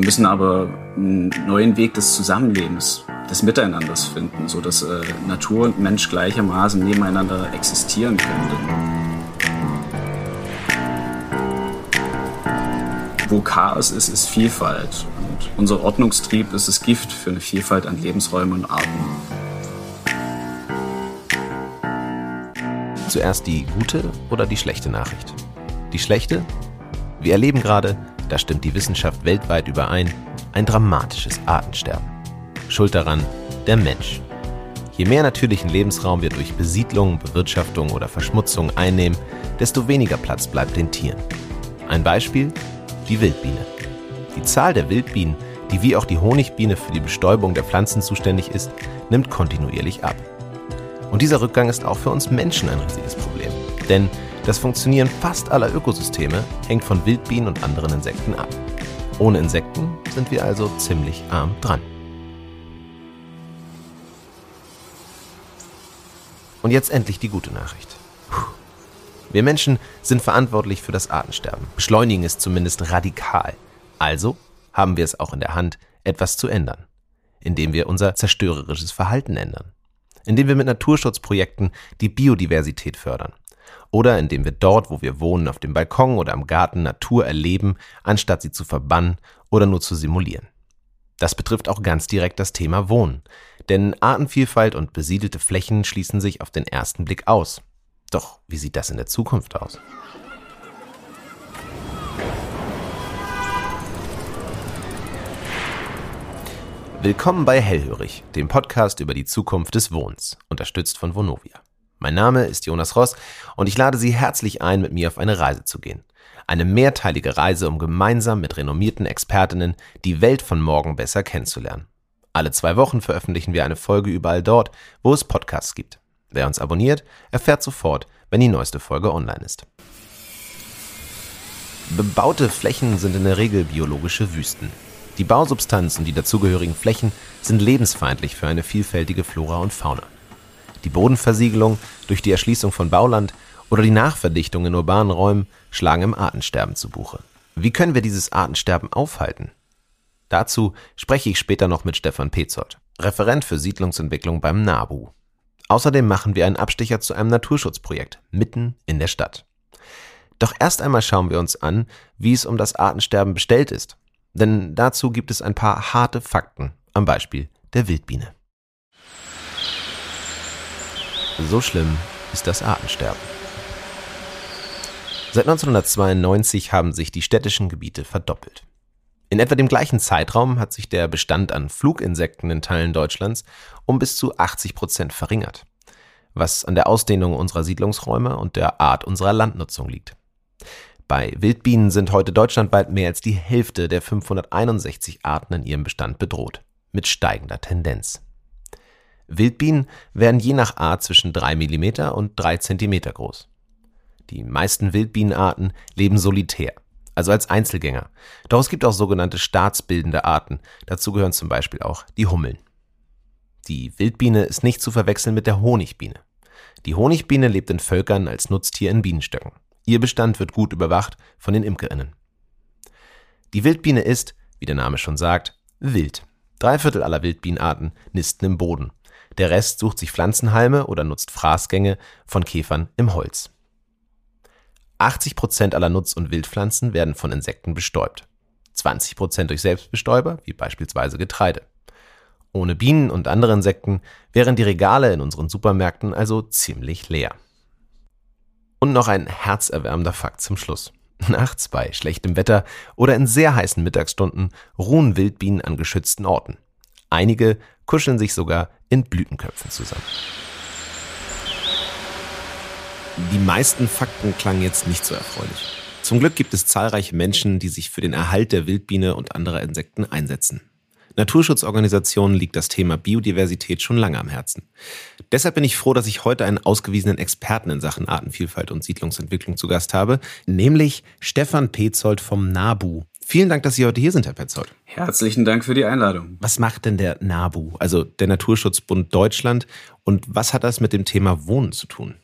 Wir müssen aber einen neuen Weg des Zusammenlebens, des Miteinanders finden, sodass äh, Natur und Mensch gleichermaßen nebeneinander existieren können. Wo Chaos ist, ist Vielfalt. Und unser Ordnungstrieb ist das Gift für eine Vielfalt an Lebensräumen und Arten. Zuerst die gute oder die schlechte Nachricht? Die schlechte? Wir erleben gerade, da stimmt die Wissenschaft weltweit überein, ein dramatisches Artensterben. Schuld daran der Mensch. Je mehr natürlichen Lebensraum wir durch Besiedlung, Bewirtschaftung oder Verschmutzung einnehmen, desto weniger Platz bleibt den Tieren. Ein Beispiel? Die Wildbiene. Die Zahl der Wildbienen, die wie auch die Honigbiene für die Bestäubung der Pflanzen zuständig ist, nimmt kontinuierlich ab. Und dieser Rückgang ist auch für uns Menschen ein riesiges Problem. Denn das Funktionieren fast aller Ökosysteme hängt von Wildbienen und anderen Insekten ab. Ohne Insekten sind wir also ziemlich arm dran. Und jetzt endlich die gute Nachricht. Wir Menschen sind verantwortlich für das Artensterben, beschleunigen es zumindest radikal. Also haben wir es auch in der Hand, etwas zu ändern, indem wir unser zerstörerisches Verhalten ändern indem wir mit Naturschutzprojekten die Biodiversität fördern. Oder indem wir dort, wo wir wohnen, auf dem Balkon oder am Garten Natur erleben, anstatt sie zu verbannen oder nur zu simulieren. Das betrifft auch ganz direkt das Thema Wohnen. Denn Artenvielfalt und besiedelte Flächen schließen sich auf den ersten Blick aus. Doch wie sieht das in der Zukunft aus? Willkommen bei Hellhörig, dem Podcast über die Zukunft des Wohnens, unterstützt von Vonovia. Mein Name ist Jonas Ross und ich lade Sie herzlich ein, mit mir auf eine Reise zu gehen. Eine mehrteilige Reise, um gemeinsam mit renommierten Expertinnen die Welt von morgen besser kennenzulernen. Alle zwei Wochen veröffentlichen wir eine Folge überall dort, wo es Podcasts gibt. Wer uns abonniert, erfährt sofort, wenn die neueste Folge online ist. Bebaute Flächen sind in der Regel biologische Wüsten. Die Bausubstanz und die dazugehörigen Flächen sind lebensfeindlich für eine vielfältige Flora und Fauna. Die Bodenversiegelung durch die Erschließung von Bauland oder die Nachverdichtung in urbanen Räumen schlagen im Artensterben zu Buche. Wie können wir dieses Artensterben aufhalten? Dazu spreche ich später noch mit Stefan Petzold, Referent für Siedlungsentwicklung beim NABU. Außerdem machen wir einen Abstecher zu einem Naturschutzprojekt mitten in der Stadt. Doch erst einmal schauen wir uns an, wie es um das Artensterben bestellt ist denn dazu gibt es ein paar harte Fakten am Beispiel der Wildbiene. So schlimm ist das Artensterben. Seit 1992 haben sich die städtischen Gebiete verdoppelt. In etwa dem gleichen Zeitraum hat sich der Bestand an Fluginsekten in Teilen Deutschlands um bis zu 80 Prozent verringert, was an der Ausdehnung unserer Siedlungsräume und der Art unserer Landnutzung liegt. Bei Wildbienen sind heute deutschlandweit mehr als die Hälfte der 561 Arten in ihrem Bestand bedroht, mit steigender Tendenz. Wildbienen werden je nach Art zwischen 3 mm und 3 cm groß. Die meisten Wildbienenarten leben solitär, also als Einzelgänger. Doch es gibt auch sogenannte staatsbildende Arten, dazu gehören zum Beispiel auch die Hummeln. Die Wildbiene ist nicht zu verwechseln mit der Honigbiene. Die Honigbiene lebt in Völkern als Nutztier in Bienenstöcken. Ihr Bestand wird gut überwacht von den Imkerinnen. Die Wildbiene ist, wie der Name schon sagt, wild. Drei Viertel aller Wildbienenarten nisten im Boden. Der Rest sucht sich Pflanzenhalme oder nutzt Fraßgänge von Käfern im Holz. 80 Prozent aller Nutz- und Wildpflanzen werden von Insekten bestäubt. 20 Prozent durch Selbstbestäuber, wie beispielsweise Getreide. Ohne Bienen und andere Insekten wären die Regale in unseren Supermärkten also ziemlich leer. Und noch ein herzerwärmender Fakt zum Schluss. Nachts bei schlechtem Wetter oder in sehr heißen Mittagsstunden ruhen Wildbienen an geschützten Orten. Einige kuscheln sich sogar in Blütenköpfen zusammen. Die meisten Fakten klangen jetzt nicht so erfreulich. Zum Glück gibt es zahlreiche Menschen, die sich für den Erhalt der Wildbiene und anderer Insekten einsetzen. Naturschutzorganisationen liegt das Thema Biodiversität schon lange am Herzen. Deshalb bin ich froh, dass ich heute einen ausgewiesenen Experten in Sachen Artenvielfalt und Siedlungsentwicklung zu Gast habe, nämlich Stefan Petzold vom NABU. Vielen Dank, dass Sie heute hier sind, Herr Petzold. Herzlichen Dank für die Einladung. Was macht denn der NABU, also der Naturschutzbund Deutschland, und was hat das mit dem Thema Wohnen zu tun?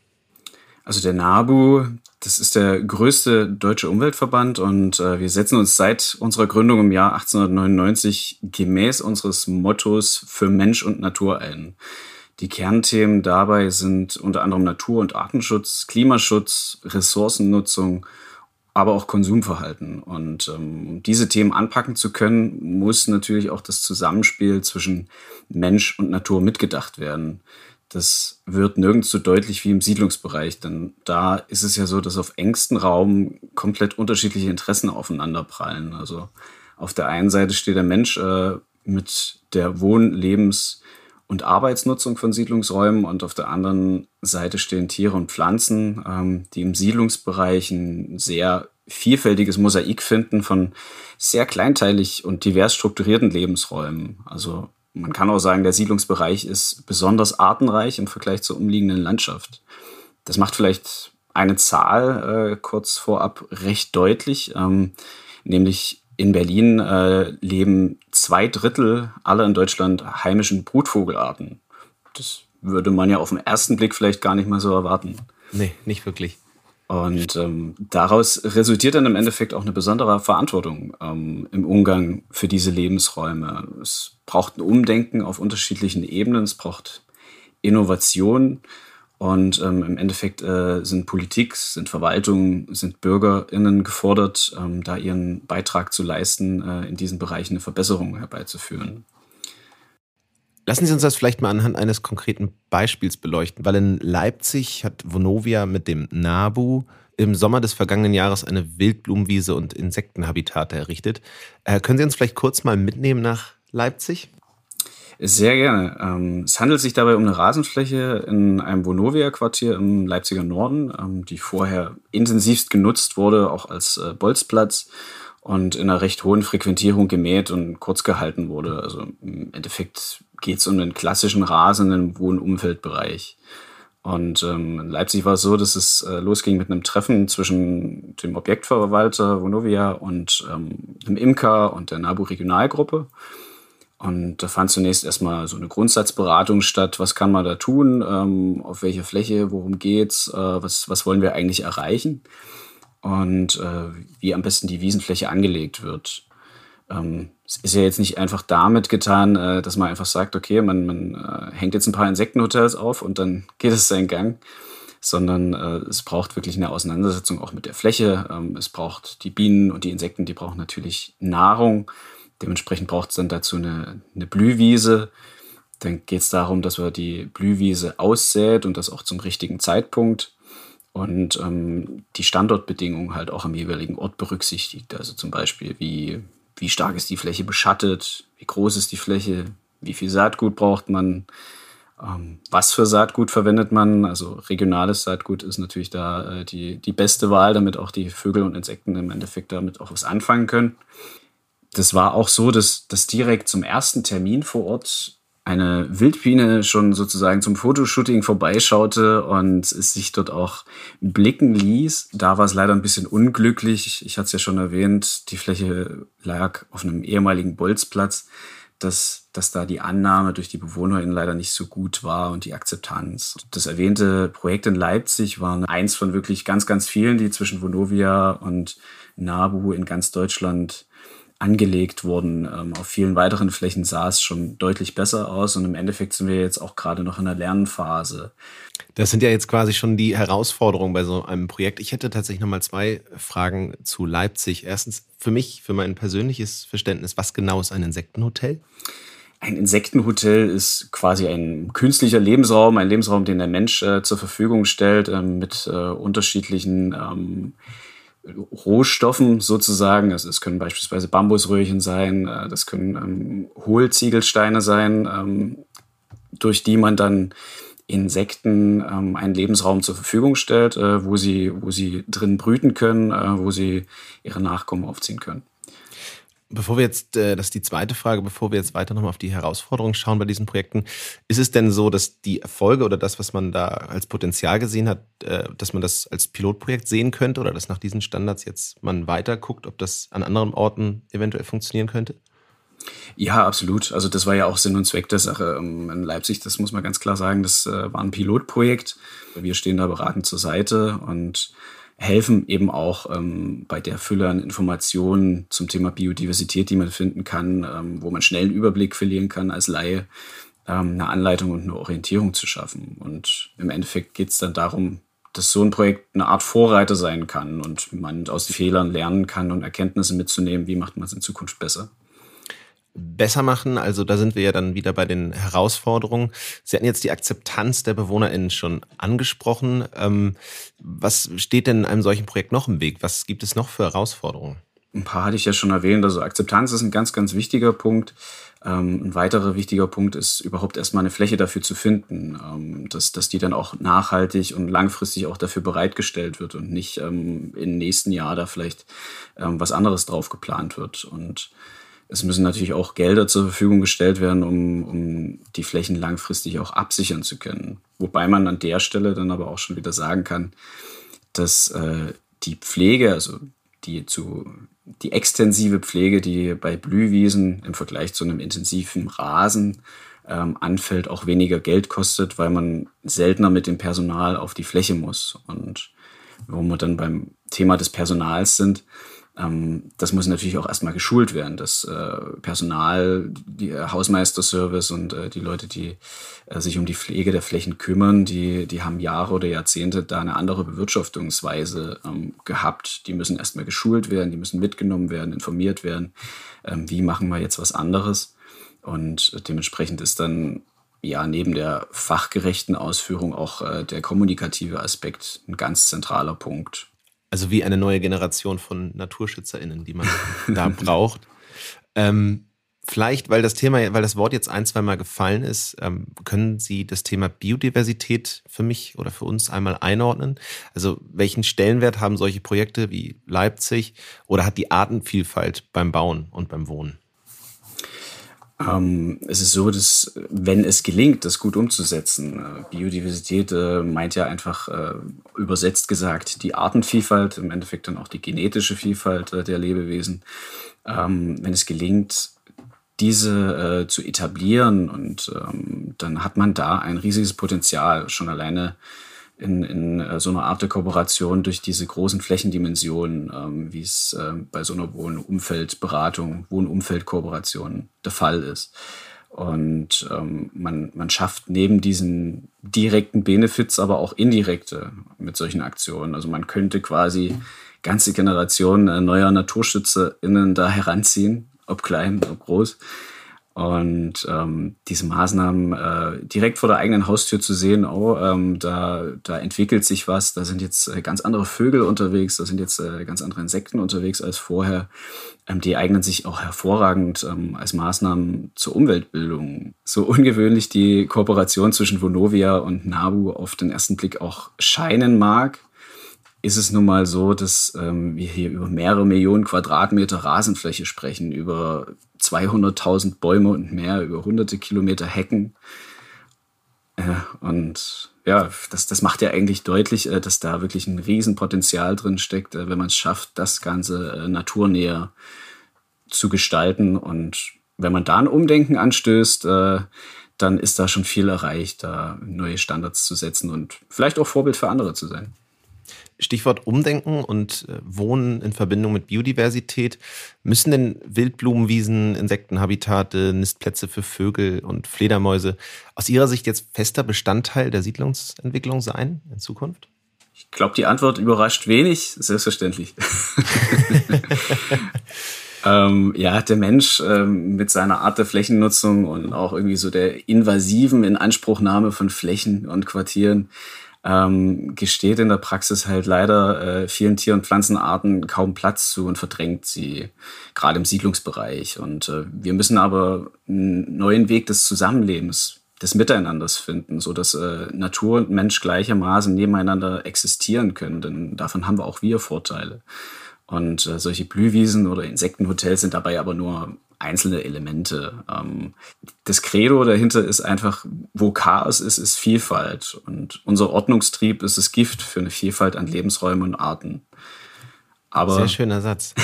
Also der NABU, Das ist der größte deutsche Umweltverband und äh, wir setzen uns seit unserer Gründung im Jahr 1899 gemäß unseres Mottos für Mensch und Natur ein. Die Kernthemen dabei sind unter anderem Natur- und Artenschutz, Klimaschutz, Ressourcennutzung, aber auch Konsumverhalten. Und ähm, um diese Themen anpacken zu können, muss natürlich auch das Zusammenspiel zwischen Mensch und Natur mitgedacht werden. Das wird nirgends so deutlich wie im Siedlungsbereich, denn da ist es ja so, dass auf engstem Raum komplett unterschiedliche Interessen aufeinanderprallen. Also auf der einen Seite steht der Mensch äh, mit der Wohn-, Lebens- und Arbeitsnutzung von Siedlungsräumen und auf der anderen Seite stehen Tiere und Pflanzen, ähm, die im Siedlungsbereich ein sehr vielfältiges Mosaik finden von sehr kleinteilig und divers strukturierten Lebensräumen. Also man kann auch sagen, der Siedlungsbereich ist besonders artenreich im Vergleich zur umliegenden Landschaft. Das macht vielleicht eine Zahl äh, kurz vorab recht deutlich, ähm, nämlich in Berlin äh, leben zwei Drittel aller in Deutschland heimischen Brutvogelarten. Das würde man ja auf den ersten Blick vielleicht gar nicht mal so erwarten. Nee, nicht wirklich. Und ähm, daraus resultiert dann im Endeffekt auch eine besondere Verantwortung ähm, im Umgang für diese Lebensräume. Es braucht ein Umdenken auf unterschiedlichen Ebenen, es braucht Innovation und ähm, im Endeffekt äh, sind Politik, sind Verwaltung, sind BürgerInnen gefordert, ähm, da ihren Beitrag zu leisten, äh, in diesen Bereichen eine Verbesserung herbeizuführen. Lassen Sie uns das vielleicht mal anhand eines konkreten Beispiels beleuchten, weil in Leipzig hat Vonovia mit dem NABU im Sommer des vergangenen Jahres eine Wildblumenwiese und Insektenhabitate errichtet. Äh, können Sie uns vielleicht kurz mal mitnehmen nach Leipzig? Sehr gerne. Ähm, es handelt sich dabei um eine Rasenfläche in einem Vonovia-Quartier im Leipziger Norden, ähm, die vorher intensivst genutzt wurde, auch als äh, Bolzplatz und in einer recht hohen Frequentierung gemäht und kurz gehalten wurde. Also im Endeffekt geht es um den klassischen Rasen im Wohnumfeldbereich. Und ähm, in Leipzig war es so, dass es äh, losging mit einem Treffen zwischen dem Objektverwalter Vonovia und ähm, dem Imker und der NABU Regionalgruppe. Und da fand zunächst erstmal so eine Grundsatzberatung statt. Was kann man da tun? Ähm, auf welcher Fläche? Worum geht's? Äh, was, was wollen wir eigentlich erreichen? Und äh, wie am besten die Wiesenfläche angelegt wird. Ähm, es ist ja jetzt nicht einfach damit getan, äh, dass man einfach sagt, okay, man, man äh, hängt jetzt ein paar Insektenhotels auf und dann geht es seinen Gang, sondern äh, es braucht wirklich eine Auseinandersetzung auch mit der Fläche. Ähm, es braucht die Bienen und die Insekten, die brauchen natürlich Nahrung. Dementsprechend braucht es dann dazu eine, eine Blühwiese. Dann geht es darum, dass man die Blühwiese aussät und das auch zum richtigen Zeitpunkt und ähm, die Standortbedingungen halt auch am jeweiligen Ort berücksichtigt. Also zum Beispiel, wie wie stark ist die Fläche beschattet, wie groß ist die Fläche, wie viel Saatgut braucht man, ähm, was für Saatgut verwendet man. Also regionales Saatgut ist natürlich da äh, die, die beste Wahl, damit auch die Vögel und Insekten im Endeffekt damit auch was anfangen können. Das war auch so, dass, dass direkt zum ersten Termin vor Ort eine Wildbiene schon sozusagen zum Fotoshooting vorbeischaute und es sich dort auch blicken ließ. Da war es leider ein bisschen unglücklich. Ich hatte es ja schon erwähnt, die Fläche lag auf einem ehemaligen Bolzplatz, dass, dass da die Annahme durch die BewohnerInnen leider nicht so gut war und die Akzeptanz. Das erwähnte Projekt in Leipzig war eins von wirklich ganz, ganz vielen, die zwischen Vonovia und NABU in ganz Deutschland angelegt wurden. Ähm, auf vielen weiteren Flächen sah es schon deutlich besser aus und im Endeffekt sind wir jetzt auch gerade noch in der Lernphase. Das sind ja jetzt quasi schon die Herausforderungen bei so einem Projekt. Ich hätte tatsächlich nochmal zwei Fragen zu Leipzig. Erstens, für mich, für mein persönliches Verständnis, was genau ist ein Insektenhotel? Ein Insektenhotel ist quasi ein künstlicher Lebensraum, ein Lebensraum, den der Mensch äh, zur Verfügung stellt, äh, mit äh, unterschiedlichen ähm, Rohstoffen sozusagen. Also es können beispielsweise Bambusröhrchen sein, äh, das können ähm, Hohlziegelsteine sein, ähm, durch die man dann Insekten ähm, einen Lebensraum zur Verfügung stellt, äh, wo, sie, wo sie drin brüten können, äh, wo sie ihre Nachkommen aufziehen können. Bevor wir jetzt, äh, das ist die zweite Frage, bevor wir jetzt weiter nochmal auf die Herausforderungen schauen bei diesen Projekten, ist es denn so, dass die Erfolge oder das, was man da als Potenzial gesehen hat, äh, dass man das als Pilotprojekt sehen könnte oder dass nach diesen Standards jetzt man weiter guckt, ob das an anderen Orten eventuell funktionieren könnte? Ja, absolut. Also das war ja auch Sinn und Zweck der Sache ähm, in Leipzig. Das muss man ganz klar sagen. Das äh, war ein Pilotprojekt. Wir stehen da beratend zur Seite und helfen eben auch ähm, bei der Fülle an Informationen zum Thema Biodiversität, die man finden kann, ähm, wo man schnell einen Überblick verlieren kann als Laie, ähm, eine Anleitung und eine Orientierung zu schaffen. Und im Endeffekt geht es dann darum, dass so ein Projekt eine Art Vorreiter sein kann und man aus Fehlern lernen kann und Erkenntnisse mitzunehmen, wie macht man es in Zukunft besser besser machen. Also da sind wir ja dann wieder bei den Herausforderungen. Sie hatten jetzt die Akzeptanz der BewohnerInnen schon angesprochen. Ähm, was steht denn in einem solchen Projekt noch im Weg? Was gibt es noch für Herausforderungen? Ein paar hatte ich ja schon erwähnt. Also Akzeptanz ist ein ganz, ganz wichtiger Punkt. Ähm, ein weiterer wichtiger Punkt ist überhaupt erstmal eine Fläche dafür zu finden, ähm, dass, dass die dann auch nachhaltig und langfristig auch dafür bereitgestellt wird und nicht ähm, im nächsten Jahr da vielleicht was anderes drauf geplant wird. Und es müssen natürlich auch Gelder zur Verfügung gestellt werden, um, um die Flächen langfristig auch absichern zu können. Wobei man an der Stelle dann aber auch schon wieder sagen kann, dass äh, die Pflege, also die zu die extensive Pflege, die bei Blühwiesen im Vergleich zu einem intensiven Rasen ähm, anfällt, auch weniger Geld kostet, weil man seltener mit dem Personal auf die Fläche muss. Und wo wir dann beim Thema des Personals sind, das muss natürlich auch erstmal geschult werden. Das äh, Personal, die äh, Hausmeisterservice und äh, die Leute, die sich um die Pflege der Flächen kümmern, die, die haben Jahre oder Jahrzehnte da eine andere Bewirtschaftungsweise ähm, gehabt. Die müssen erstmal geschult werden, die müssen mitgenommen werden, informiert werden. Ähm, wie machen wir jetzt was anderes? Und dementsprechend ist dann ja neben der fachgerechten Ausführung auch der kommunikative Aspekt ein ganz zentraler Punkt. Also wie eine neue Generation von NaturschützerInnen, die man da braucht. Ähm, vielleicht, weil das Thema, weil das Wort jetzt ein, zwei Mal gefallen ist, ähm, können Sie das Thema Biodiversität für mich oder für uns einmal einordnen? Also welchen Stellenwert haben solche Projekte wie Leipzig oder hat die Artenvielfalt beim Bauen und beim Wohnen? Ähm, es ist so, dass wenn es gelingt, das gut umzusetzen, äh, Biodiversität äh, meint ja einfach äh, übersetzt gesagt die Artenvielfalt, im Endeffekt dann auch die genetische Vielfalt äh, der Lebewesen. Ähm, wenn es gelingt, diese äh, zu etablieren und ähm, dann hat man da ein riesiges Potenzial, schon alleine in, in äh, so einer Art der Kooperation durch diese großen Flächendimensionen, ähm, wie es äh, bei so einer Wohnumfeldberatung, Wohnumfeldkooperation der Fall ist. Und ähm, man, man schafft neben diesen direkten Benefits aber auch indirekte mit solchen Aktionen. Also man könnte quasi ganze Generationen äh, neuer NaturschützerInnen da heranziehen, ob klein, ob groß und ähm, diese Maßnahmen äh, direkt vor der eigenen Haustür zu sehen, oh, ähm, da, da entwickelt sich was, da sind jetzt äh, ganz andere Vögel unterwegs, da sind jetzt äh, ganz andere Insekten unterwegs als vorher. Ähm, die eignen sich auch hervorragend ähm, als Maßnahmen zur Umweltbildung. So ungewöhnlich die Kooperation zwischen Vonovia und Nabu auf den ersten Blick auch scheinen mag, ist es nun mal so, dass ähm, wir hier über mehrere Millionen Quadratmeter Rasenfläche sprechen, über 200.000 Bäume und mehr, über hunderte Kilometer Hecken. Äh, und ja, das, das macht ja eigentlich deutlich, äh, dass da wirklich ein Riesenpotenzial drin steckt, äh, wenn man es schafft, das Ganze äh, naturnäher zu gestalten. Und wenn man da ein Umdenken anstößt, äh, dann ist da schon viel erreicht, da neue Standards zu setzen und vielleicht auch Vorbild für andere zu sein. Stichwort Umdenken und äh, Wohnen in Verbindung mit Biodiversität. Müssen denn Wildblumenwiesen, Insektenhabitate, Nistplätze für Vögel und Fledermäuse aus Ihrer Sicht jetzt fester Bestandteil der Siedlungsentwicklung sein in Zukunft? Ich glaube, die Antwort überrascht wenig, selbstverständlich. ähm, ja, der Mensch ähm, mit seiner Art der Flächennutzung und auch irgendwie so der invasiven Inanspruchnahme von Flächen und Quartieren ähm, gesteht in der Praxis halt leider äh, vielen Tier- und Pflanzenarten kaum Platz zu und verdrängt sie, gerade im Siedlungsbereich. Und äh, wir müssen aber einen neuen Weg des Zusammenlebens, des Miteinanders finden, so dass äh, Natur und Mensch gleichermaßen nebeneinander existieren können, denn davon haben wir auch wir Vorteile. Und äh, solche Blühwiesen oder Insektenhotels sind dabei aber nur einzelne Elemente. Ähm, das Credo dahinter ist einfach, wo Chaos ist, ist Vielfalt. Und unser Ordnungstrieb ist das Gift für eine Vielfalt an Lebensräumen und Arten. Aber Sehr schöner Satz.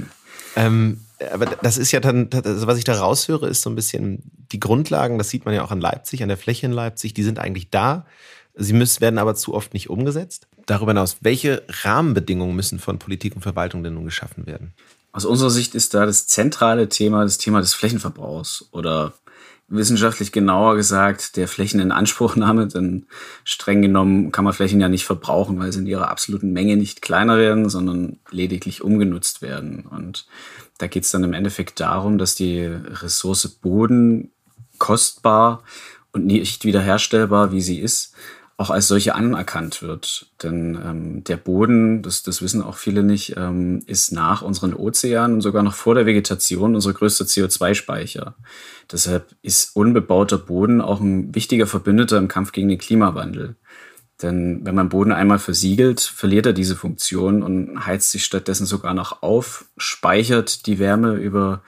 ähm, aber das ist ja dann, also was ich da raushöre, ist so ein bisschen die Grundlagen, das sieht man ja auch an Leipzig, an der Fläche in Leipzig, die sind eigentlich da. Sie müssen, werden aber zu oft nicht umgesetzt. darüber hinaus, welche Rahmenbedingungen müssen von Politik und Verwaltung denn nun geschaffen werden? Aus unserer Sicht ist da das zentrale Thema das Thema des Flächenverbrauchs oder wissenschaftlich genauer gesagt der Flächeninanspruchnahme, denn streng genommen kann man Flächen ja nicht verbrauchen, weil sie in ihrer absoluten Menge nicht kleiner werden, sondern lediglich umgenutzt werden. Und da geht es dann im Endeffekt darum, dass die Ressource Boden kostbar und nicht wiederherstellbar, wie sie ist, auch als solche anerkannt wird. Denn ähm, der Boden, das, das wissen auch viele nicht, ähm, ist nach unseren Ozeanen und sogar noch vor der Vegetation unser größter CO2-Speicher. Deshalb ist unbebauter Boden auch ein wichtiger Verbündeter im Kampf gegen den Klimawandel. Denn wenn man Boden einmal versiegelt, verliert er diese Funktion und heizt sich stattdessen sogar noch auf, speichert die Wärme über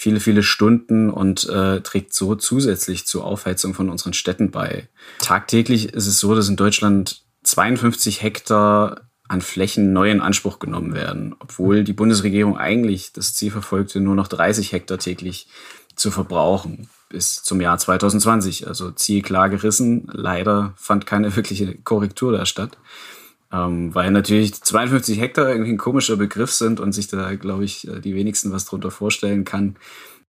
viele, viele Stunden und äh, trägt so zusätzlich zur Aufheizung von unseren Städten bei. Tagtäglich ist es so, dass in Deutschland 52 Hektar an Flächen neu in Anspruch genommen werden, obwohl die Bundesregierung eigentlich das Ziel verfolgte, nur noch 30 Hektar täglich zu verbrauchen bis zum Jahr 2020. Also Ziel klar gerissen. Leider fand keine wirkliche Korrektur da statt. Ähm, weil natürlich 52 Hektar irgendwie ein komischer Begriff sind und sich da, glaube ich, äh, die wenigsten was drunter vorstellen kann.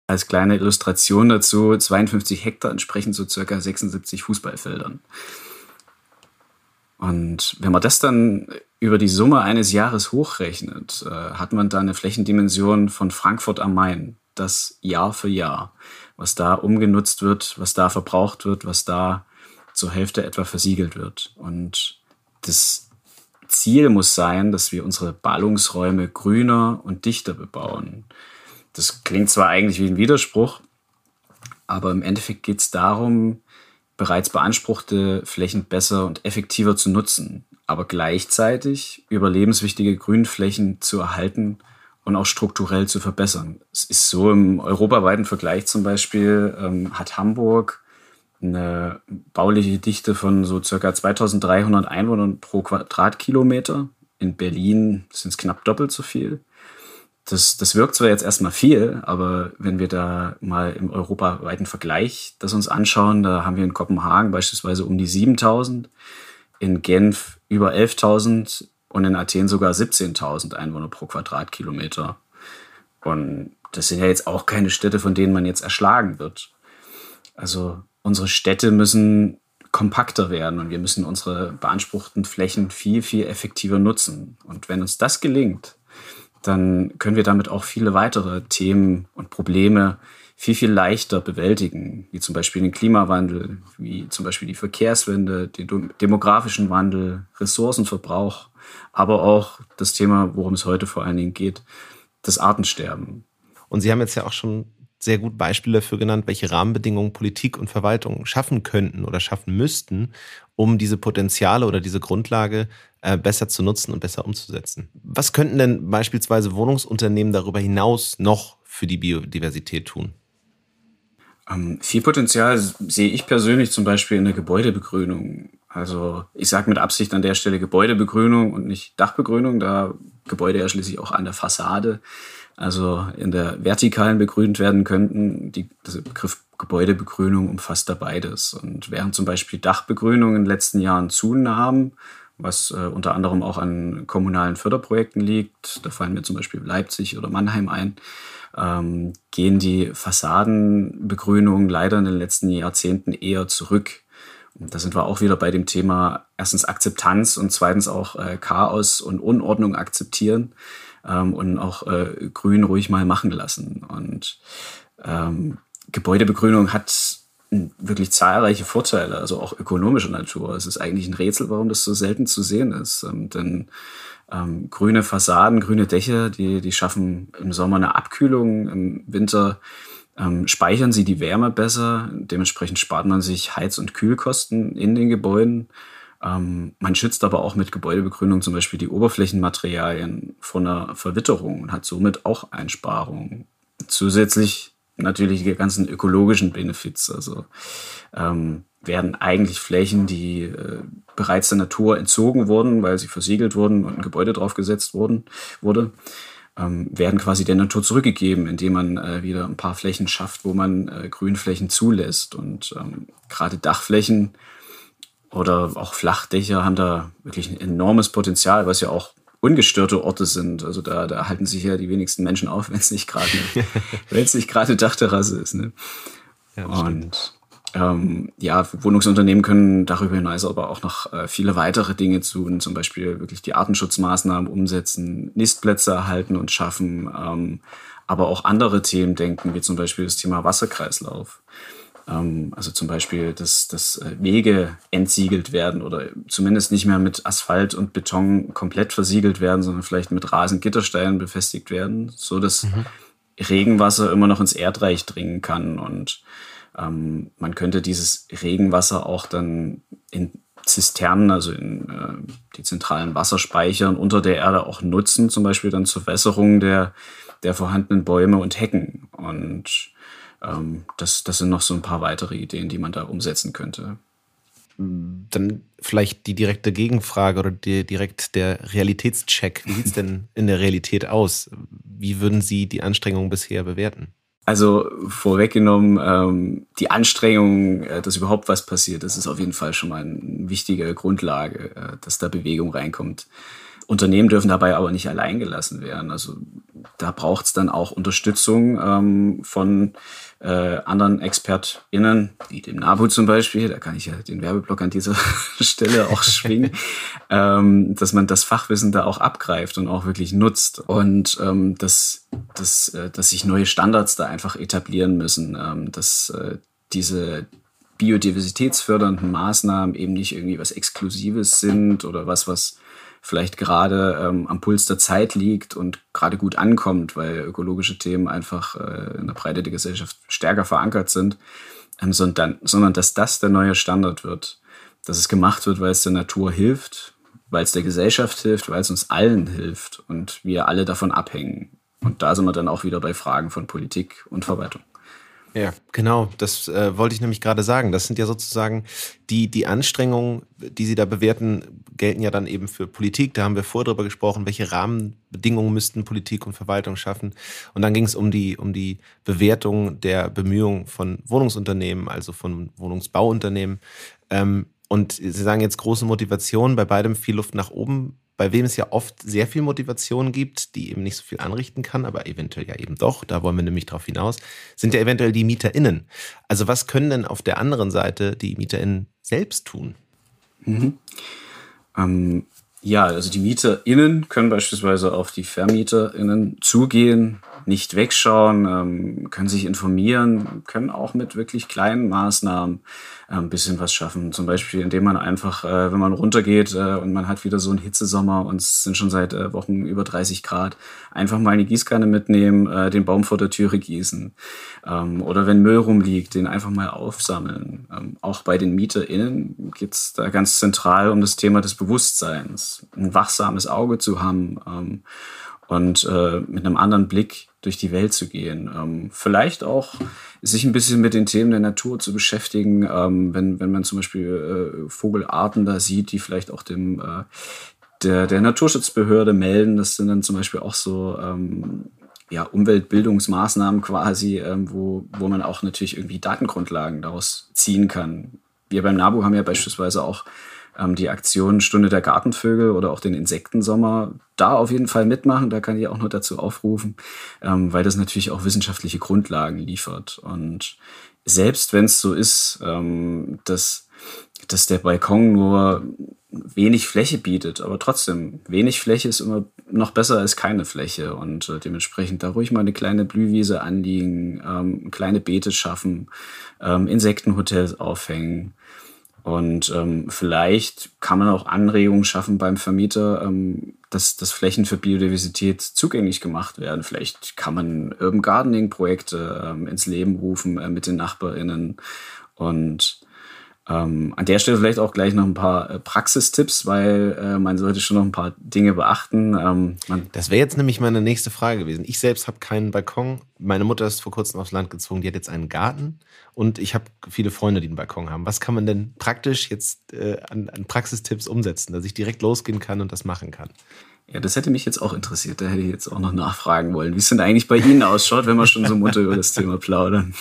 Als kleine Illustration dazu, 52 Hektar entsprechen so circa 76 Fußballfeldern. Und wenn man das dann über die Summe eines Jahres hochrechnet, äh, hat man da eine Flächendimension von Frankfurt am Main, das Jahr für Jahr, was da umgenutzt wird, was da verbraucht wird, was da zur Hälfte etwa versiegelt wird. Und das Ziel muss sein, dass wir unsere Ballungsräume grüner und dichter bebauen. Das klingt zwar eigentlich wie ein Widerspruch, aber im Endeffekt geht es darum, bereits beanspruchte Flächen besser und effektiver zu nutzen, aber gleichzeitig überlebenswichtige Grünflächen zu erhalten und auch strukturell zu verbessern. Es ist so im europaweiten Vergleich zum Beispiel, ähm, hat Hamburg eine bauliche Dichte von so circa 2300 Einwohnern pro Quadratkilometer. In Berlin sind es knapp doppelt so viel. Das, das wirkt zwar jetzt erstmal viel, aber wenn wir da mal im europaweiten Vergleich das uns anschauen, da haben wir in Kopenhagen beispielsweise um die 7000, in Genf über 11.000 und in Athen sogar 17.000 Einwohner pro Quadratkilometer. Und das sind ja jetzt auch keine Städte, von denen man jetzt erschlagen wird. Also unsere Städte müssen kompakter werden und wir müssen unsere beanspruchten Flächen viel, viel effektiver nutzen. Und wenn uns das gelingt, dann können wir damit auch viele weitere Themen und Probleme viel, viel leichter bewältigen, wie zum Beispiel den Klimawandel, wie zum Beispiel die Verkehrswende, den demografischen Wandel, Ressourcenverbrauch, aber auch das Thema, worum es heute vor allen Dingen geht, das Artensterben. Und Sie haben jetzt ja auch schon sehr gut Beispiele dafür genannt, welche Rahmenbedingungen Politik und Verwaltung schaffen könnten oder schaffen müssten, um diese Potenziale oder diese Grundlage äh, besser zu nutzen und besser umzusetzen. Was könnten denn beispielsweise Wohnungsunternehmen darüber hinaus noch für die Biodiversität tun? Ähm, viel Potenzial sehe ich persönlich zum Beispiel in der Gebäudebegrünung. Also ich sage mit Absicht an der Stelle Gebäudebegrünung und nicht Dachbegrünung, da Gebäude ja schließlich auch an der Fassade also in der vertikalen begrünt werden könnten. Die, der Begriff Gebäudebegrünung umfasst da beides. Und während zum Beispiel Dachbegrünung in den letzten Jahren zunahm, was äh, unter anderem auch an kommunalen Förderprojekten liegt, da fallen mir zum Beispiel Leipzig oder Mannheim ein, ähm, gehen die Fassadenbegrünungen leider in den letzten Jahrzehnten eher zurück. Und da sind wir auch wieder bei dem Thema erstens Akzeptanz und zweitens auch äh, Chaos und Unordnung akzeptieren ähm, und auch äh, Grün ruhig mal machen lassen. Und ähm, Gebäudebegrünung hat wirklich zahlreiche Vorteile, also auch ökonomischer Natur. Es ist eigentlich ein Rätsel, warum das so selten zu sehen ist. Ähm, denn ähm, grüne Fassaden, grüne Dächer, die, die schaffen im Sommer eine Abkühlung, im Winter ähm, speichern sie die Wärme besser. Dementsprechend spart man sich Heiz- und Kühlkosten in den Gebäuden. Ähm, man schützt aber auch mit Gebäudebegrünung zum Beispiel die Oberflächenmaterialien von einer Verwitterung und hat somit auch Einsparungen. Zusätzlich natürlich die ganzen ökologischen Benefits. Also ähm, werden eigentlich Flächen, die äh, bereits der Natur entzogen wurden, weil sie versiegelt wurden und ein Gebäude draufgesetzt wurden, wurde, ähm, werden quasi der Natur zurückgegeben, indem man äh, wieder ein paar Flächen schafft, wo man äh, Grünflächen zulässt. Und ähm, gerade Dachflächen oder auch Flachdächer haben da wirklich ein enormes Potenzial, was ja auch ungestörte Orte sind. Also da, da halten sich ja die wenigsten Menschen auf, wenn es nicht gerade wenn es nicht gerade eine Dachterrasse ist. Ne? Ja, und ähm, ja, Wohnungsunternehmen können darüber hinaus aber auch noch äh, viele weitere Dinge tun, zum Beispiel wirklich die Artenschutzmaßnahmen umsetzen, Nistplätze erhalten und schaffen, ähm, aber auch andere Themen denken, wie zum Beispiel das Thema Wasserkreislauf. Ähm, also zum Beispiel, dass, dass äh, Wege entsiegelt werden oder zumindest nicht mehr mit Asphalt und Beton komplett versiegelt werden, sondern vielleicht mit Rasengittersteinen befestigt werden, so dass mhm. Regenwasser immer noch ins Erdreich dringen kann und ähm, man könnte dieses Regenwasser auch dann in Zisternen, also in äh, die zentralen Wasserspeichern unter der Erde auch nutzen, zum Beispiel dann zur Wässerung der, der vorhandenen Bäume und Hecken. Und ähm, das, das sind noch so ein paar weitere Ideen, die man da umsetzen könnte. Dann vielleicht die direkte Gegenfrage oder die, direkt der Realitätscheck. Wie sieht es denn in der Realität aus? Wie würden Sie die Anstrengungen bisher bewerten? Also vorweggenommen, ähm, die Anstrengung, äh, dass überhaupt was passiert, das ist auf jeden Fall schon mal eine wichtige Grundlage, äh, dass da Bewegung reinkommt. Unternehmen dürfen dabei aber nicht allein gelassen werden. Also da braucht es dann auch Unterstützung ähm, von äh, anderen ExpertInnen, wie dem NABU zum Beispiel, da kann ich ja den Werbeblock an dieser Stelle auch schwingen, ähm, dass man das Fachwissen da auch abgreift und auch wirklich nutzt und ähm, dass, dass, äh, dass sich neue Standards da einfach etablieren müssen, ähm, dass äh, diese biodiversitätsfördernden Maßnahmen eben nicht irgendwie was Exklusives sind oder was, was vielleicht gerade ähm, am Puls der Zeit liegt und gerade gut ankommt, weil ökologische Themen einfach äh, in der Breite der Gesellschaft stärker verankert sind, ähm, sondern, sondern dass das der neue Standard wird. Dass es gemacht wird, weil es der Natur hilft, weil es der Gesellschaft hilft, weil es uns allen hilft und wir alle davon abhängen. Und da sind wir dann auch wieder bei Fragen von Politik und Verwaltung. Ja, genau. Das äh, wollte ich nämlich gerade sagen. Das sind ja sozusagen die, die Anstrengungen, die Sie da bewerten, gelten ja dann eben für Politik. Da haben wir vorher drüber gesprochen, welche Rahmenbedingungen müssten Politik und Verwaltung schaffen. Und dann ging es um die, um die Bewertung der Bemühungen von Wohnungsunternehmen, also von Wohnungsbauunternehmen. Ähm, und Sie sagen jetzt große Motivation, bei beidem viel Luft nach oben bei wem es ja oft sehr viel Motivation gibt, die eben nicht so viel anrichten kann, aber eventuell ja eben doch, da wollen wir nämlich drauf hinaus, sind ja eventuell die MieterInnen. Also was können denn auf der anderen Seite die MieterInnen selbst tun? Mhm. Ähm, ja, also die MieterInnen können beispielsweise auf die VermieterInnen zugehen, nicht wegschauen, ähm, können sich informieren, können auch mit wirklich kleinen Maßnahmen äh, ein bisschen was schaffen. Zum Beispiel, indem man einfach, äh, wenn man runtergeht äh, und man hat wieder so einen Hitzesommer und es sind schon seit äh, Wochen über 30 Grad, einfach mal eine Gießkanne mitnehmen, den Baum vor der Türe gießen. Ähm, oder wenn Müll rumliegt, den einfach mal aufsammeln. Ähm, auch bei den MieterInnen geht es da ganz zentral um das Thema des Bewusstseins, ein wachsames Auge zu haben. Ähm, und mit einem anderen Blick durch die Welt zu gehen. Ähm, vielleicht auch sich ein bisschen mit den Themen der Natur zu beschäftigen, ähm, wenn, wenn man zum Beispiel äh, Vogelarten da sieht, die vielleicht auch dem äh, der, der Naturschutzbehörde melden. Das sind dann zum Beispiel auch so ähm, ja, Umweltbildungsmaßnahmen quasi, ähm, wo, wo man auch natürlich irgendwie Datengrundlagen daraus ziehen kann. Wir beim NABU haben ja beispielsweise auch ähm, die Aktion Stunde der Gartenvögel oder auch den Insektensommer da auf jeden Fall mitmachen. Da kann ich auch nur dazu aufrufen, ähm, weil das natürlich auch wissenschaftliche Grundlagen liefert. Und selbst wenn es so ist, ähm, dass, dass der Balkon nur wenig Fläche bietet, aber trotzdem, wenig Fläche ist immer noch besser als keine Fläche und äh, dementsprechend da ruhig mal eine kleine Blühwiese anliegen, ähm, kleine Beete schaffen, ähm, Insektenhotels aufhängen, und ähm, vielleicht kann man auch Anregungen schaffen beim Vermieter, ähm, dass, dass Flächen für Biodiversität zugänglich gemacht werden. Vielleicht kann man Urban Gardening-Projekte ähm, ins Leben rufen äh, mit den NachbarInnen. Und ähm, an der Stelle vielleicht auch gleich noch ein paar äh, Praxistipps, weil äh, man sollte schon noch ein paar Dinge beachten. Ähm, das wäre jetzt nämlich meine nächste Frage gewesen. Ich selbst habe keinen Balkon. Meine Mutter ist vor kurzem aufs Land gezogen. Die hat jetzt einen Garten und ich habe viele Freunde, die einen Balkon haben. Was kann man denn praktisch jetzt äh, an, an Praxistipps umsetzen, dass ich direkt losgehen kann und das machen kann? Ja, das hätte mich jetzt auch interessiert. Da hätte ich jetzt auch noch nachfragen wollen, wie es denn eigentlich bei Ihnen ausschaut, wenn wir schon so munter über das Thema plaudern.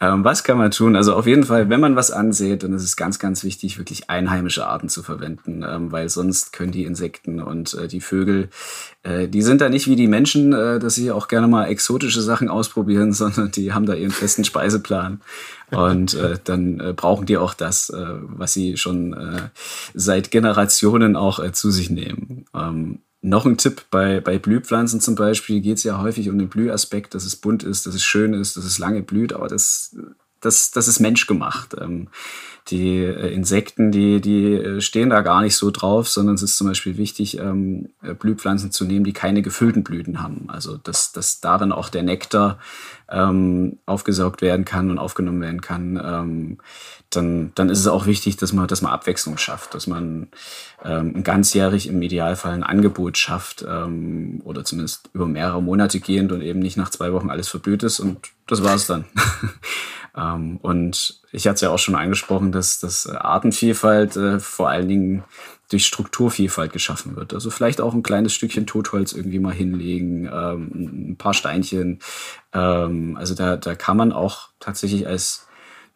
Ähm, was kann man tun? Also auf jeden Fall, wenn man was ansät, dann ist es ganz, ganz wichtig, wirklich einheimische Arten zu verwenden, ähm, weil sonst können die Insekten und äh, die Vögel, äh, die sind da nicht wie die Menschen, äh, dass sie auch gerne mal exotische Sachen ausprobieren, sondern die haben da ihren festen Speiseplan. Und äh, dann äh, brauchen die auch das, äh, was sie schon seit Generationen auch zu sich nehmen. Ähm, noch ein Tipp bei, bei Blühpflanzen zum Beispiel geht es ja häufig um den Blühaspekt, dass es bunt ist, dass es schön ist, dass es lange blüht, aber das, das, das ist menschgemacht. Ähm, die äh, Insekten, die, die äh, stehen da gar nicht so drauf, sondern es ist zum Beispiel wichtig, ähm, äh, Blühpflanzen zu nehmen, die keine gefüllten Blüten haben. Also dass, dass darin auch der Nektar ähm, aufgesaugt werden kann und aufgenommen werden kann. Ähm, dann, dann ist es auch wichtig, dass man, dass man Abwechslung schafft, dass man ähm, ganzjährig im Idealfall ein Angebot schafft ähm, oder zumindest über mehrere Monate gehend und eben nicht nach zwei Wochen alles verblüht ist und das war's dann. ähm, und ich hatte es ja auch schon angesprochen, dass, dass Artenvielfalt äh, vor allen Dingen durch Strukturvielfalt geschaffen wird. Also vielleicht auch ein kleines Stückchen Totholz irgendwie mal hinlegen, ähm, ein paar Steinchen. Ähm, also da, da kann man auch tatsächlich als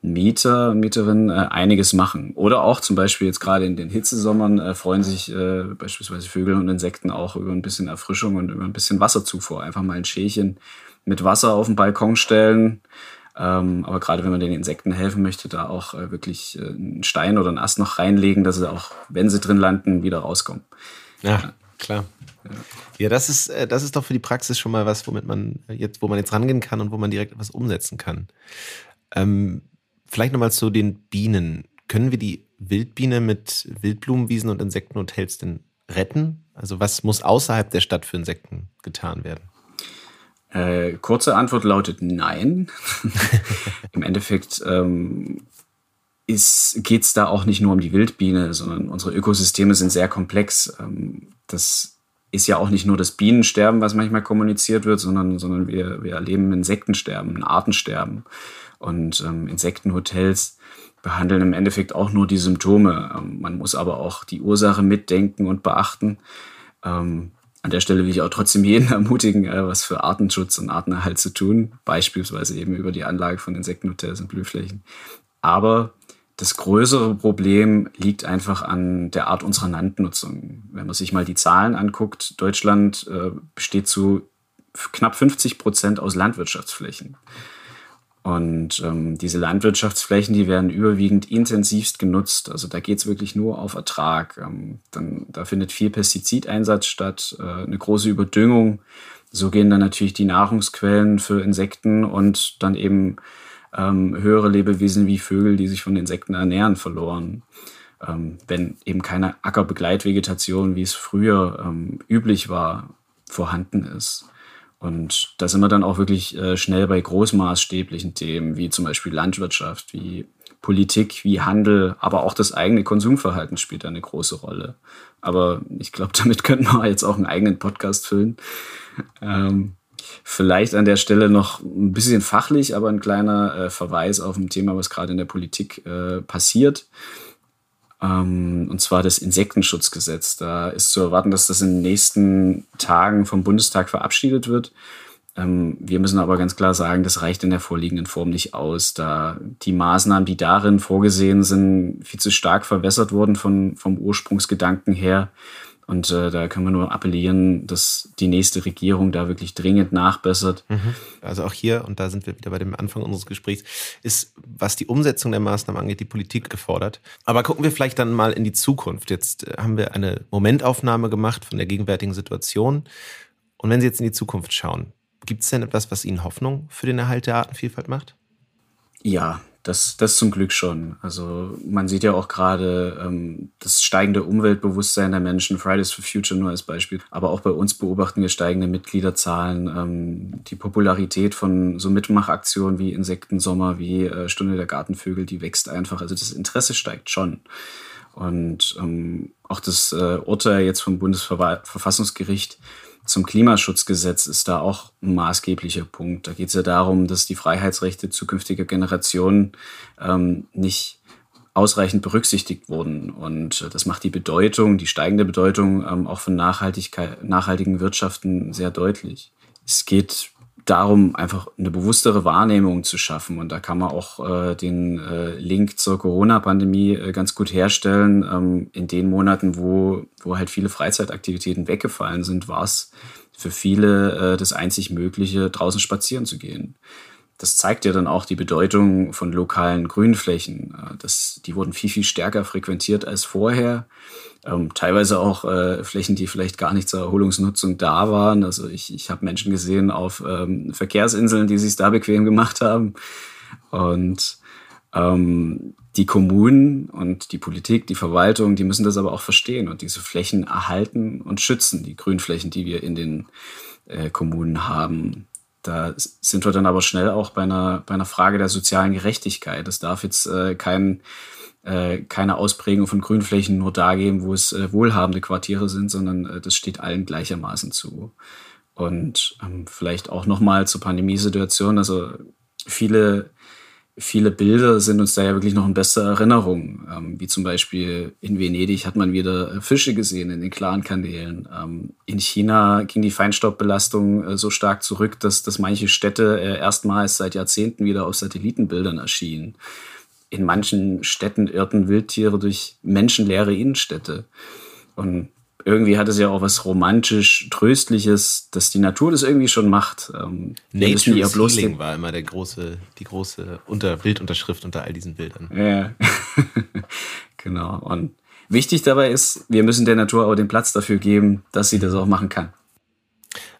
Mieter, Mieterin äh, einiges machen. Oder auch zum Beispiel jetzt gerade in den Hitzesommern äh, freuen sich äh, beispielsweise Vögel und Insekten auch über ein bisschen Erfrischung und über ein bisschen Wasserzufuhr. Einfach mal ein Schälchen mit Wasser auf den Balkon stellen. Ähm, aber gerade wenn man den Insekten helfen möchte, da auch äh, wirklich äh, einen Stein oder einen Ast noch reinlegen, dass sie auch, wenn sie drin landen, wieder rauskommen. Ja, klar. Ja. ja, das ist, äh, das ist doch für die Praxis schon mal was, womit man jetzt, wo man jetzt rangehen kann und wo man direkt etwas umsetzen kann. Ähm, Vielleicht nochmal zu den Bienen. Können wir die Wildbiene mit Wildblumenwiesen und Insektenhotels denn retten? Also was muss außerhalb der Stadt für Insekten getan werden? Äh, kurze Antwort lautet nein. Im Endeffekt ähm, geht es da auch nicht nur um die Wildbiene, sondern unsere Ökosysteme sind sehr komplex. Ähm, das ist ja auch nicht nur das Bienensterben, was manchmal kommuniziert wird, sondern, sondern wir, wir erleben Insektensterben, Artensterben. Und ähm, Insektenhotels behandeln im Endeffekt auch nur die Symptome. Ähm, man muss aber auch die Ursache mitdenken und beachten. Ähm, an der Stelle will ich auch trotzdem jeden ermutigen, äh, was für Artenschutz und Artenerhalt zu tun, beispielsweise eben über die Anlage von Insektenhotels und Blühflächen. Aber das größere Problem liegt einfach an der Art unserer Landnutzung. Wenn man sich mal die Zahlen anguckt, Deutschland äh, besteht zu knapp 50 Prozent aus Landwirtschaftsflächen. Und ähm, diese Landwirtschaftsflächen, die werden überwiegend intensivst genutzt. Also da geht es wirklich nur auf Ertrag. Ähm, dann, da findet viel Pestizideinsatz statt, äh, eine große Überdüngung. So gehen dann natürlich die Nahrungsquellen für Insekten und dann eben ähm, höhere Lebewesen wie Vögel, die sich von Insekten ernähren, verloren. Ähm, wenn eben keine Ackerbegleitvegetation, wie es früher ähm, üblich war, vorhanden ist. Und da sind wir dann auch wirklich äh, schnell bei großmaßstäblichen Themen, wie zum Beispiel Landwirtschaft, wie Politik, wie Handel, aber auch das eigene Konsumverhalten spielt eine große Rolle. Aber ich glaube, damit könnten wir jetzt auch einen eigenen Podcast füllen. Ähm, vielleicht an der Stelle noch ein bisschen fachlich, aber ein kleiner äh, Verweis auf ein Thema, was gerade in der Politik äh, passiert. Ähm, und zwar das Insektenschutzgesetz. Da ist zu erwarten, dass das in den nächsten Tagen vom Bundestag verabschiedet wird. Ähm, wir müssen aber ganz klar sagen, das reicht in der vorliegenden Form nicht aus, da die Maßnahmen, die darin vorgesehen sind, viel zu stark verwässert wurden von, vom Ursprungsgedanken her und äh, da können wir nur appellieren, dass die nächste Regierung da wirklich dringend nachbessert. Mhm. Also auch hier, und da sind wir wieder bei dem Anfang unseres Gesprächs, ist, was die Umsetzung der Maßnahmen angeht, die Politik gefordert. Aber gucken wir vielleicht dann mal in die Zukunft. Jetzt äh, haben wir eine Momentaufnahme gemacht von der gegenwärtigen Situation. Und wenn Sie jetzt in die Zukunft schauen, gibt es denn etwas, was Ihnen Hoffnung für den Erhalt der Artenvielfalt macht? Ja, das, das zum Glück schon. Also man sieht ja auch gerade ähm, das steigende Umweltbewusstsein der Menschen, Fridays for Future nur als Beispiel. Aber auch bei uns beobachten wir steigende Mitgliederzahlen, ähm, die Popularität von so Mitmachaktionen wie Insektensommer, wie äh, Stunde der Gartenvögel, die wächst einfach. Also das Interesse steigt schon. Und ähm, auch das äh, Urteil jetzt vom Bundesverfassungsgericht zum Klimaschutzgesetz ist da auch ein maßgeblicher Punkt. Da geht es ja darum, dass die Freiheitsrechte zukünftiger Generationen ähm, nicht ausreichend berücksichtigt wurden. Und äh, das macht die Bedeutung, die steigende Bedeutung ähm, auch von Nachhaltigkeit, nachhaltigen Wirtschaften sehr deutlich. Es geht darum, einfach eine bewusstere Wahrnehmung zu schaffen. Und da kann man auch äh, den äh, Link zur Corona-Pandemie äh, ganz gut herstellen. Ähm, in den Monaten, wo, wo halt viele Freizeitaktivitäten weggefallen sind, war es für viele äh, das einzig Mögliche, draußen spazieren zu gehen. Das zeigt ja dann auch die Bedeutung von lokalen Grünflächen. Äh, das, die wurden viel, viel stärker frequentiert als vorher. Ähm, teilweise auch äh, Flächen, die vielleicht gar nicht zur Erholungsnutzung da waren. Also ich, ich habe Menschen gesehen auf ähm, Verkehrsinseln, die sich da bequem gemacht haben. Und ähm, die Kommunen und die Politik, die Verwaltung, die müssen das aber auch verstehen und diese Flächen erhalten und schützen, die Grünflächen, die wir in den äh, Kommunen haben. Da sind wir dann aber schnell auch bei einer, bei einer Frage der sozialen Gerechtigkeit. Es darf jetzt äh, kein äh, keine Ausprägung von Grünflächen nur da geben, wo es äh, wohlhabende Quartiere sind, sondern äh, das steht allen gleichermaßen zu. Und ähm, vielleicht auch nochmal zur Pandemiesituation. Also viele, viele Bilder sind uns da ja wirklich noch in bester Erinnerung. Ähm, wie zum Beispiel in Venedig hat man wieder äh, Fische gesehen in den klaren Kanälen. Ähm, in China ging die Feinstaubbelastung äh, so stark zurück, dass, dass manche Städte äh, erstmals seit Jahrzehnten wieder auf Satellitenbildern erschienen in manchen Städten irrten Wildtiere durch menschenleere Innenstädte. Und irgendwie hat es ja auch was romantisch Tröstliches, dass die Natur das irgendwie schon macht. Ähm, Nature ja bloß Healing war immer der große, die große unter Bildunterschrift unter all diesen Bildern. Ja, genau. Und wichtig dabei ist, wir müssen der Natur auch den Platz dafür geben, dass sie das auch machen kann.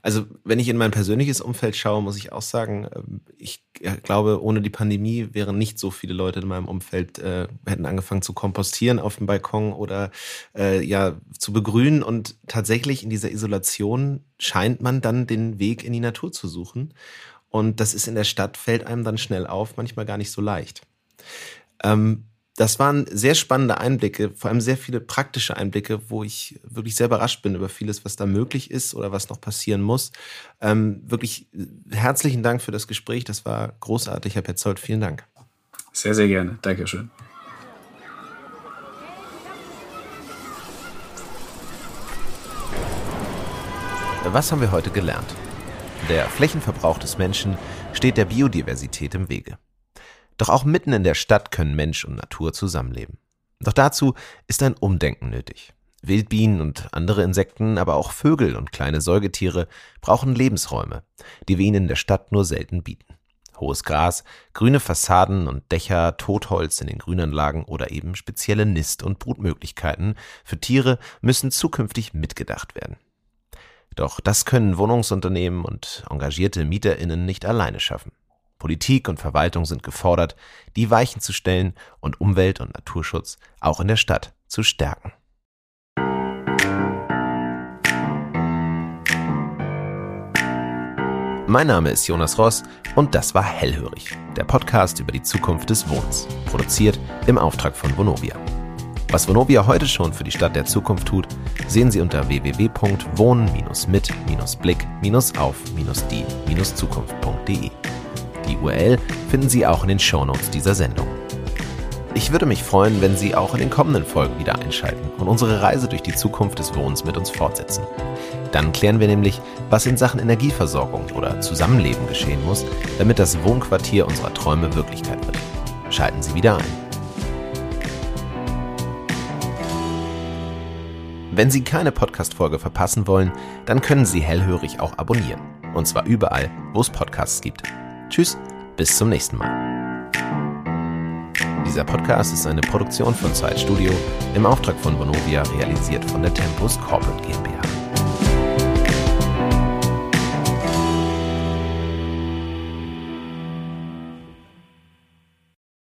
Also, wenn ich in mein persönliches Umfeld schaue, muss ich auch sagen, ähm, ich glaube, ohne die Pandemie wären nicht so viele Leute in meinem Umfeld, äh, hätten angefangen zu kompostieren auf dem Balkon oder äh, ja, zu begrünen. Und tatsächlich in dieser Isolation scheint man dann den Weg in die Natur zu suchen. Und das ist in der Stadt, fällt einem dann schnell auf, manchmal gar nicht so leicht. Ähm, das waren sehr spannende Einblicke, vor allem sehr viele praktische Einblicke, wo ich wirklich sehr überrascht bin über vieles, was da möglich ist oder was noch passieren muss. Ähm, wirklich herzlichen Dank für das Gespräch. Das war großartig, Herr Petzold. Vielen Dank. Sehr, sehr gerne. Dankeschön. Was haben wir heute gelernt? Der Flächenverbrauch des Menschen steht der Biodiversität im Wege. Doch auch mitten in der Stadt können Mensch und Natur zusammenleben. Doch dazu ist ein Umdenken nötig. Wildbienen und andere Insekten, aber auch Vögel und kleine Säugetiere brauchen Lebensräume, die wir ihnen in der Stadt nur selten bieten. Hohes Gras, grüne Fassaden und Dächer, Totholz in den Grünanlagen oder eben spezielle Nist- und Brutmöglichkeiten für Tiere müssen zukünftig mitgedacht werden. Doch das können Wohnungsunternehmen und engagierte MieterInnen nicht alleine schaffen. Politik und Verwaltung sind gefordert, die Weichen zu stellen und Umwelt- und Naturschutz auch in der Stadt zu stärken. Mein Name ist Jonas Ross und das war Hellhörig, der Podcast über die Zukunft des Wohnens, produziert im Auftrag von Vonovia. Was Vonovia heute schon für die Stadt der Zukunft tut, sehen Sie unter www.wohnen-mit-blick-auf-die-zukunft.de. URL finden Sie auch in den Shownotes dieser Sendung. Ich würde mich freuen, wenn Sie auch in den kommenden Folgen wieder einschalten und unsere Reise durch die Zukunft des Wohnens mit uns fortsetzen. Dann klären wir nämlich, was in Sachen Energieversorgung oder Zusammenleben geschehen muss, damit das Wohnquartier unserer Träume Wirklichkeit wird. Schalten Sie wieder ein. Wenn Sie keine Podcast-Folge verpassen wollen, dann können Sie hellhörig auch abonnieren. Und zwar überall, wo es Podcasts gibt. Tschüss, bis zum nächsten Mal. Dieser Podcast ist eine Produktion von Zeitstudio im Auftrag von Bonovia, realisiert von der Tempus Corporate GmbH.